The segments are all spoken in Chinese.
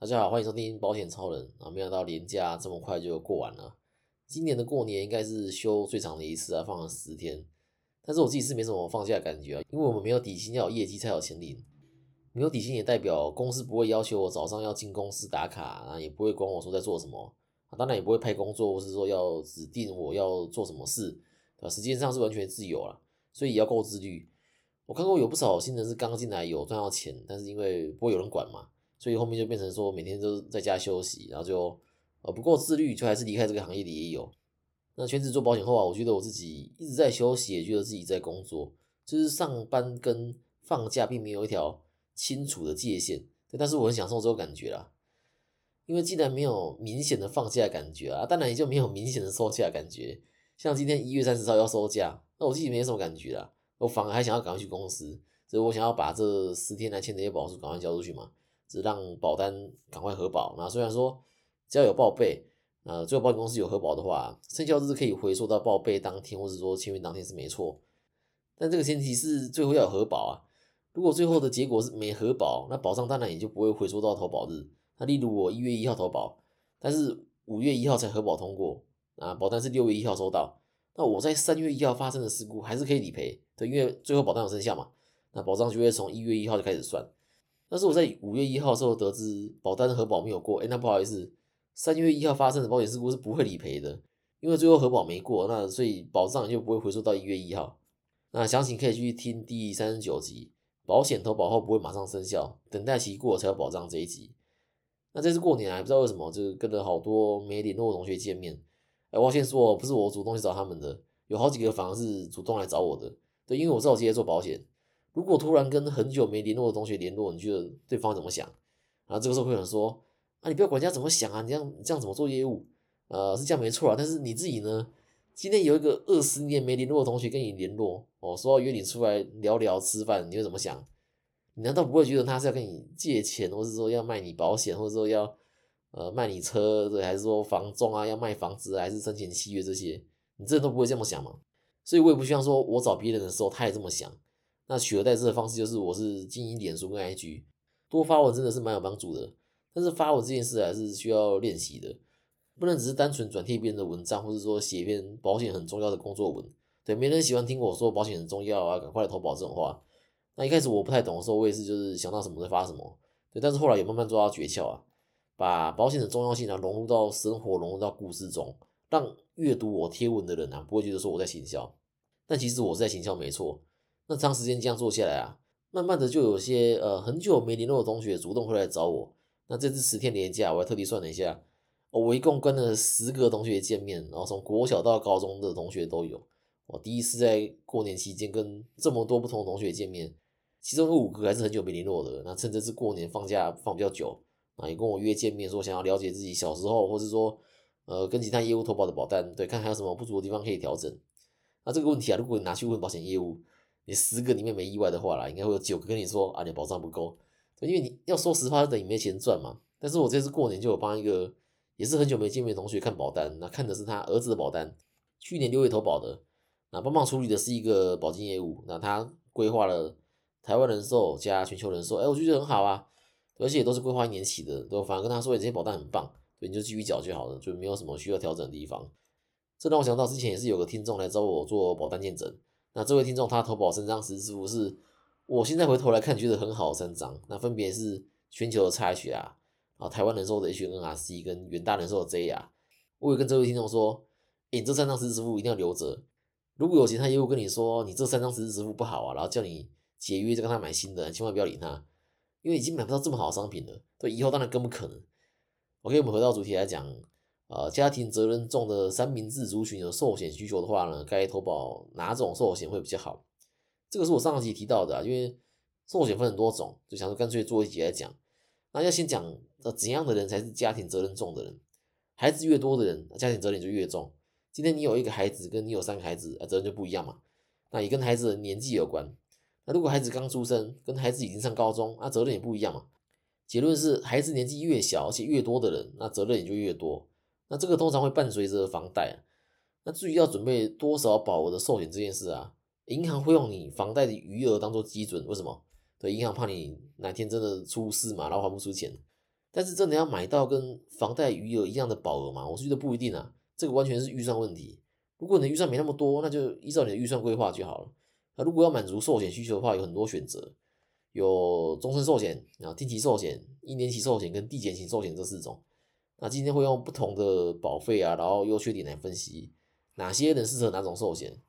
大家好，欢迎收听保险超人啊！没想到年假这么快就过完了，今年的过年应该是休最长的一次啊，放了十天。但是我自己是没什么放假的感觉啊，因为我们没有底薪，要有业绩才有钱领。没有底薪也代表公司不会要求我早上要进公司打卡啊，也不会管我说在做什么啊，当然也不会派工作或是说要指定我要做什么事，啊？时间上是完全自由了，所以也要够自律。我看过有不少新人是刚进来有赚到钱，但是因为不会有人管嘛。所以后面就变成说每天都在家休息，然后就呃不够自律，就还是离开这个行业里也有。那全职做保险后啊，我觉得我自己一直在休息，也觉得自己在工作，就是上班跟放假并没有一条清楚的界限。但是我很享受这种感觉啦，因为既然没有明显的放假感觉啊，当然也就没有明显的收假感觉。像今天一月三十号要收假，那我自己没什么感觉啦，我反而还想要赶快去公司，所以我想要把这十天来签的一些保书赶快交出去嘛。只让保单赶快核保。那虽然说只要有报备，呃，最后保险公司有核保的话，生效日可以回溯到报备当天，或者说签约当天是没错。但这个前提是最后要有核保啊。如果最后的结果是没核保，那保障当然也就不会回溯到投保日。那例如我一月一号投保，但是五月一号才核保通过，啊，保单是六月一号收到，那我在三月一号发生的事故还是可以理赔，对，因为最后保单有生效嘛，那保障就会从一月一号就开始算。但是我在五月一号的时候得知保单核保没有过，哎，那不好意思，三月一号发生的保险事故是不会理赔的，因为最后核保没过，那所以保障就不会回溯到一月一号。那详情可以去听第三十九集，保险投保后不会马上生效，等待期过才有保障这一集。那这次过年啊，不知道为什么，就是跟了好多没联络的同学见面，哎，我先说，不是我主动去找他们的，有好几个反而是主动来找我的，对，因为我知道我今天做保险。如果突然跟很久没联络的同学联络，你觉得对方怎么想？然后这个时候会有人说：“啊，你不要管人家怎么想啊，你这样这样怎么做业务？呃，是这样没错啊。但是你自己呢？今天有一个二十年没联络的同学跟你联络，哦，说要约你出来聊聊吃饭，你会怎么想？你难道不会觉得他是要跟你借钱，或是说要卖你保险，或者说要呃卖你车，对，还是说房仲啊要卖房子，还是申请契约这些？你这都不会这么想吗？所以我也不希望说我找别人的时候他也这么想。”那取而代之的方式就是，我是经营脸书跟 IG，多发文真的是蛮有帮助的。但是发文这件事还是需要练习的，不能只是单纯转贴别人的文章，或者说写一篇保险很重要的工作文。对，没人喜欢听我说保险很重要啊，赶快来投保这种话。那一开始我不太懂的时候，我也是就是想到什么就发什么。对，但是后来也慢慢抓到诀窍啊，把保险的重要性啊融入到生活，融入到故事中，让阅读我贴文的人啊不会觉得说我在行销，但其实我是在行销没错。那长时间这样做下来啊，慢慢的就有些呃很久没联络的同学主动会来找我。那这次十天年假，我还特地算了一下，我一共跟了十个同学见面，然后从国小到高中的同学都有。我第一次在过年期间跟这么多不同的同学见面，其中有五个还是很久没联络的。那趁这次过年放假放比较久，啊，也跟我约见面，说想要了解自己小时候，或是说呃跟其他业务投保的保单，对，看还有什么不足的地方可以调整。那这个问题啊，如果你拿去问保险业务，你十个里面没意外的话啦，应该会有九个跟你说啊，你保障不够，因为你要说实话，等于没钱赚嘛。但是我这次过年就有帮一个也是很久没见面的同学看保单，那看的是他儿子的保单，去年六月投保的，那帮忙处理的是一个保金业务，那他规划了台湾人寿加全球人寿，哎，我就觉得很好啊，而且也都是规划一年起的，对，反而跟他说这些保单很棒，对，你就继续缴就好了，就没有什么需要调整的地方。这让我想到之前也是有个听众来找我做保单见证。那这位听众他投保三张实支付是，我现在回头来看觉得很好的三张，那分别是全球的 XHR 啊，台湾人寿的 HNRC 跟远大人寿的 JR。我也跟这位听众说，你这三张实支付一定要留着，如果有其他业务跟你说你这三张实支付不好啊，然后叫你解约再跟他买新的，千万不要理他，因为已经买不到这么好的商品了，对，以后当然更不可能。OK，我们回到主题来讲。呃，家庭责任重的三明治族群有寿险需求的话呢，该投保哪种寿险会比较好？这个是我上集提到的，啊因为寿险分很多种，就想说干脆做一集来讲。那要先讲呃怎样的人才是家庭责任重的人？孩子越多的人，家庭责任就越重。今天你有一个孩子，跟你有三个孩子，责任就不一样嘛。那也跟孩子的年纪有关。那如果孩子刚出生，跟孩子已经上高中，那责任也不一样嘛。结论是，孩子年纪越小，而且越多的人，那责任也就越多。那这个通常会伴随着房贷，那至于要准备多少保额的寿险这件事啊，银行会用你房贷的余额当做基准，为什么？对，银行怕你哪天真的出事嘛，然后还不出钱。但是真的要买到跟房贷余额一样的保额吗？我是觉得不一定啊，这个完全是预算问题。如果你的预算没那么多，那就依照你的预算规划就好了。那如果要满足寿险需求的话，有很多选择，有终身寿险啊、定期寿险、一年期寿险跟递减型寿险这四种。那今天会用不同的保费啊，然后优缺点来分析哪些人适合哪种寿险。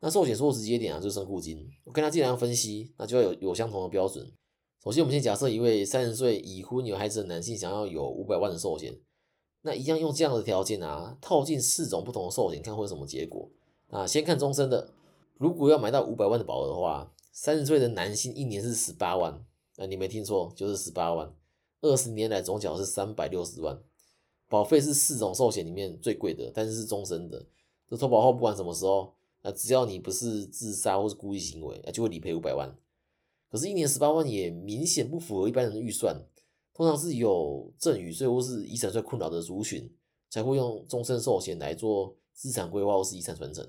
那寿险说直接点啊，就是身故金。我跟他既然要分析，那就要有有相同的标准。首先，我们先假设一位三十岁已婚有孩子的男性想要有五百万的寿险，那一样用这样的条件啊，套进四种不同的寿险，看会有什么结果。啊，先看终身的，如果要买到五百万的保额的话，三十岁的男性一年是十八万，那你没听错，就是十八万，二十年来总缴是三百六十万，保费是四种寿险里面最贵的，但是是终身的，这投保后不管什么时候，那只要你不是自杀或是故意行为，那就会理赔五百万。可是，一年十八万也明显不符合一般人的预算。通常是有赠与税或是遗产税困扰的族群，才会用终身寿险来做资产规划或是遗产传承。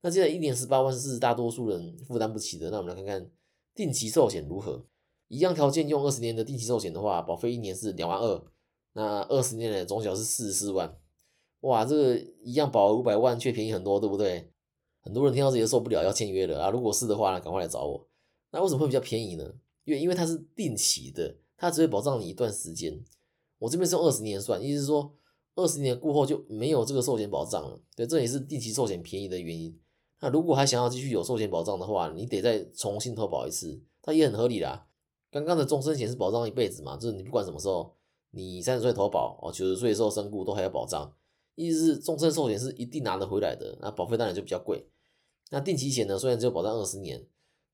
那现在一年十八万是大多数人负担不起的。那我们来看看定期寿险如何？一样条件，用二十年的定期寿险的话，保费一年是两万二，那二十年的总缴是四十四万。哇，这个一样保五百万却便宜很多，对不对？很多人听到这些受不了，要签约了啊！如果是的话呢，赶快来找我。那为什么会比较便宜呢？因为因为它是定期的，它只会保障你一段时间。我这边是用二十年算，意思是说二十年过后就没有这个寿险保障了。对，这也是定期寿险便宜的原因。那如果还想要继续有寿险保障的话，你得再重新投保一次，它也很合理啦。刚刚的终身险是保障一辈子嘛，就是你不管什么时候，你三十岁投保哦，九十岁的时候身故都还有保障。意思是终身寿险是一定拿得回来的，那保费当然就比较贵。那定期险呢，虽然只有保障二十年。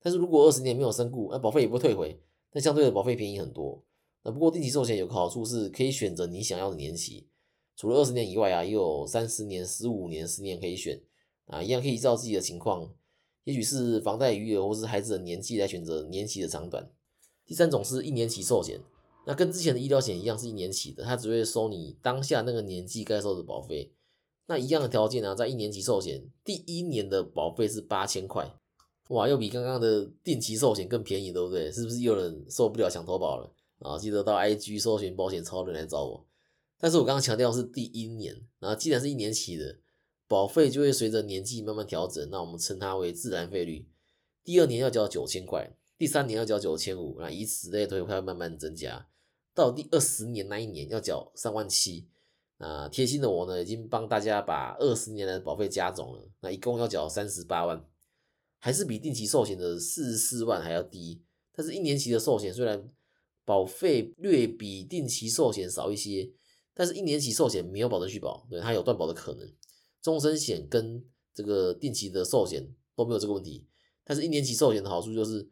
但是如果二十年没有身故，那保费也不会退回，但相对的保费便宜很多。那不过定期寿险有个好处是可以选择你想要的年期，除了二十年以外啊，也有三十年、十五年、十年可以选啊，一样可以依照自己的情况，也许是房贷余额或是孩子的年纪来选择年期的长短。第三种是一年期寿险，那跟之前的医疗险一样是一年期的，它只会收你当下那个年纪该收的保费。那一样的条件呢，在一年期寿险第一年的保费是八千块。哇，又比刚刚的定期寿险更便宜，对不对？是不是有人受不了想投保了啊？记得到 IG 搜寻保险超人来找我。但是我刚刚强调是第一年，然后既然是一年期的，保费就会随着年纪慢慢调整，那我们称它为自然费率。第二年要交九千块，第三年要交九千五，那以此类推，会慢慢增加。到第二十年那一年要缴三万七。那贴心的我呢，已经帮大家把二十年的保费加总了，那一共要缴三十八万。还是比定期寿险的四十四万还要低，但是一年期的寿险虽然保费略比定期寿险少一些，但是一年期寿险没有保证续保，对它有断保的可能。终身险跟这个定期的寿险都没有这个问题，但是一年期寿险的好处就是，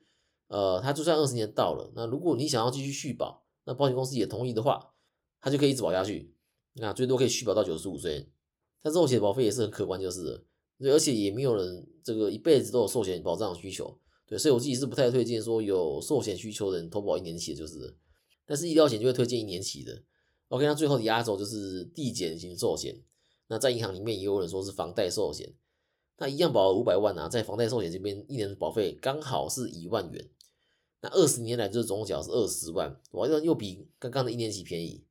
呃，它就算二十年到了，那如果你想要继续续保，那保险公司也同意的话，它就可以一直保下去，那最多可以续保到九十五岁。但寿险保费也是很可观，就是了。对，而且也没有人这个一辈子都有寿险保障需求，对，所以我自己是不太推荐说有寿险需求的人投保一年期的，就是，但是医疗险就会推荐一年期的。OK，那最后的压轴就是递减型寿险，那在银行里面也有人说是房贷寿险，那一样保五百万啊，在房贷寿险这边一年的保费刚好是一万元，那二十年来就是总缴是二十万，哇，又又比刚刚的一年期便宜。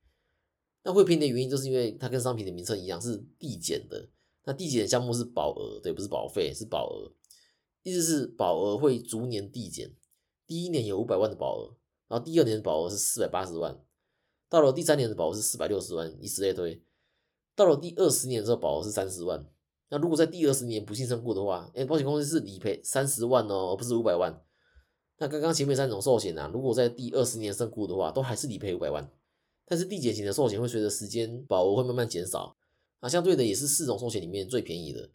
那会便宜的原因就是因为它跟商品的名称一样是递减的。那递减项目是保额，对，不是保费，是保额，意思是保额会逐年递减。第一年有五百万的保额，然后第二年的保额是四百八十万，到了第三年的保额是四百六十万，以此类推。到了第二十年的时候，保额是三十万。那如果在第二十年不幸身故的话，哎，保险公司是理赔三十万哦，而不是五百万。那刚刚前面三种寿险啊，如果在第二十年身故的话，都还是理赔五百万。但是递减型的寿险会随着时间保额会慢慢减少。啊相对的也是四种寿险里面最便宜的，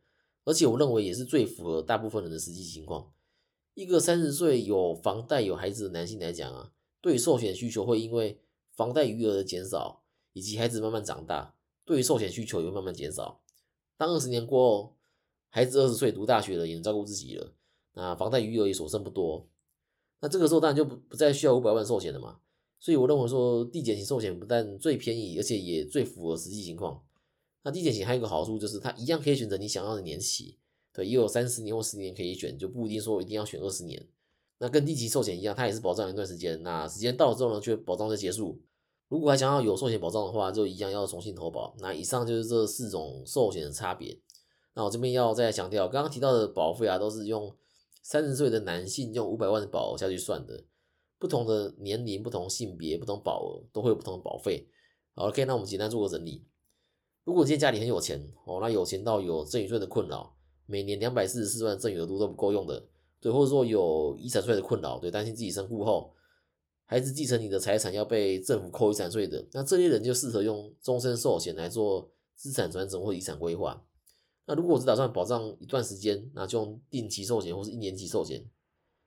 而且我认为也是最符合大部分人的实际情况。一个三十岁有房贷有孩子的男性来讲啊，对于寿险需求会因为房贷余额的减少，以及孩子慢慢长大，对于寿险需求也会慢慢减少。当二十年过后，孩子二十岁读大学了，也能照顾自己了，那房贷余额也所剩不多，那这个时候当然就不不再需要五百万寿险了嘛。所以我认为说递减型寿险不但最便宜，而且也最符合实际情况。那递减型还有一个好处就是，它一样可以选择你想要的年期，对，也有三十年或十年可以选，就不一定说一定要选二十年。那跟定期寿险一样，它也是保障一段时间，那时间到了之后呢，就保障就结束。如果还想要有寿险保障的话，就一样要重新投保。那以上就是这四种寿险的差别。那我这边要再强调，刚刚提到的保费啊，都是用三十岁的男性用五百万的保额下去算的。不同的年龄、不同性别、不同保额，都会有不同的保费。好，OK，那我们简单做个整理。如果今天家里很有钱哦，那有钱到有赠与税的困扰，每年两百四十四万赠与额度都不够用的，对，或者说有遗产税的困扰，对，担心自己身故后孩子继承你的财产要被政府扣遗产税的，那这些人就适合用终身寿险来做资产传承或遗产规划。那如果我只打算保障一段时间，那就用定期寿险或是一年期寿险，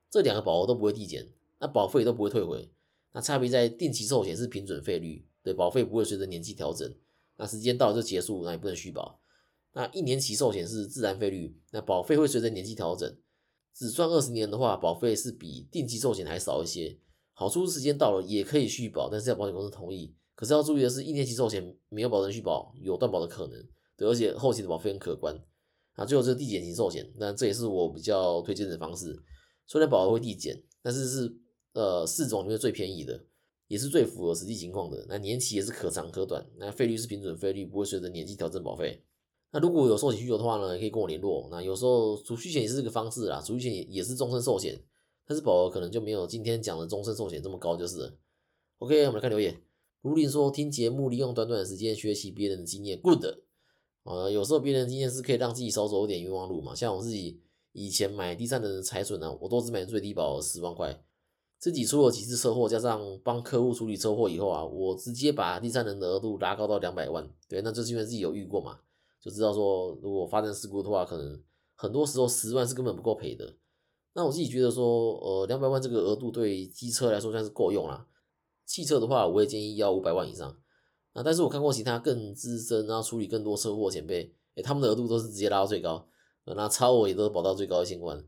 这两个保额都不会递减，那保费都不会退回。那差别在定期寿险是平准费率，对，保费不会随着年纪调整。那时间到了就结束，那也不能续保。那一年期寿险是自然费率，那保费会随着年纪调整。只算二十年的话，保费是比定期寿险还少一些。好处是时间到了也可以续保，但是要保险公司同意。可是要注意的是，一年期寿险没有保证续保，有断保的可能。对，而且后期的保费很可观。啊，最后是递减型寿险，那这也是我比较推荐的方式。虽然保额会递减，但是是呃四种里面最便宜的。也是最符合实际情况的。那年期也是可长可短，那费率是平准费率，不会随着年纪调整保费。那如果有寿险需求的话呢，也可以跟我联络。那有时候储蓄险也是这个方式啦，储蓄险也也是终身寿险，但是保额可能就没有今天讲的终身寿险这么高，就是了。OK，我们来看留言。卢林说，听节目利用短短的时间学习别人的经验，good。呃，有时候别人的经验是可以让自己少走一点冤枉路嘛。像我自己以前买第三人的财损呢，我都只买最低保十万块。自己出了几次车祸，加上帮客户处理车祸以后啊，我直接把第三人的额度拉高到两百万。对，那就是因为自己有遇过嘛，就知道说如果发生事故的话，可能很多时候十万是根本不够赔的。那我自己觉得说，呃，两百万这个额度对机车来说算是够用啦。汽车的话，我也建议要五百万以上。啊，但是我看过其他更资深，然后处理更多车祸前辈，诶，他们的额度都是直接拉到最高，那超我也都保到最高一千万。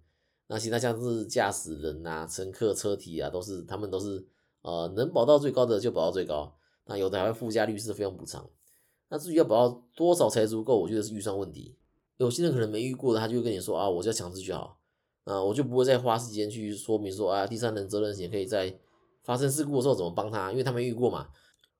那其他像是驾驶人啊、乘客车体啊，都是他们都是呃能保到最高的就保到最高，那有的还会附加律师费用补偿。那至于要保到多少才足够，我觉得是预算问题。有些人可能没遇过的，他就会跟你说啊，我就要强制就好，啊，我就不会再花时间去说明说啊，第三人责任险可以在发生事故的时候怎么帮他，因为他没遇过嘛。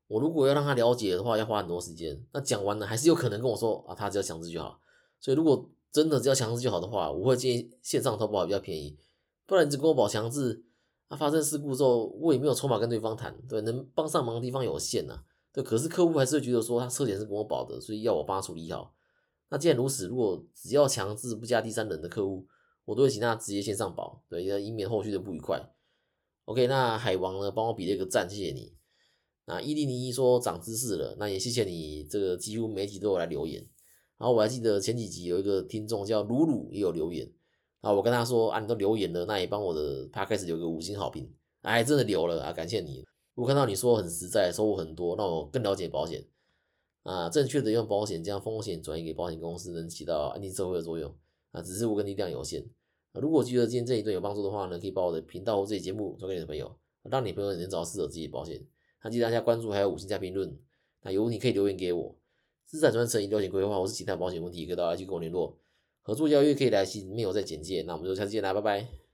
我如果要让他了解的话，要花很多时间。那讲完了还是有可能跟我说啊，他只要强制就好。所以如果真的只要强制就好的话，我会建议线上投保比较便宜。不然你只跟我保强制，那发生事故之后，我也没有筹码跟对方谈，对，能帮上忙的地方有限呐。对，可是客户还是会觉得说他车险是跟我保的，所以要我帮他处理好。那既然如此，如果只要强制不加第三人的客户，我都会请他直接线上保，对，以免后续的不愉快。OK，那海王呢，帮我比了一个赞，谢谢你。那伊利尼说长知识了，那也谢谢你，这个几乎媒体都有来留言。然后我还记得前几集有一个听众叫鲁鲁也有留言，啊我跟他说啊，你都留言了，那也帮我的 p 开始留个五星好评，哎，真的留了啊，感谢你。我看到你说很实在，收获很多，让我更了解保险啊，正确的用保险将风险转移给保险公司，能起到安定社会的作用啊。只是我跟力量有限啊。如果觉得今天这一段有帮助的话呢，可以把我的频道或这节目转给你的朋友，让你朋友也能找到适合自己的保险。记得大家关注还有五星加评论，那有问题可以留言给我。资产传承、医疗险规划我是其他保险问题，可以到 IG 跟我联络。合作交易可以来信，没有在简介。那我们就下次见啦，拜拜。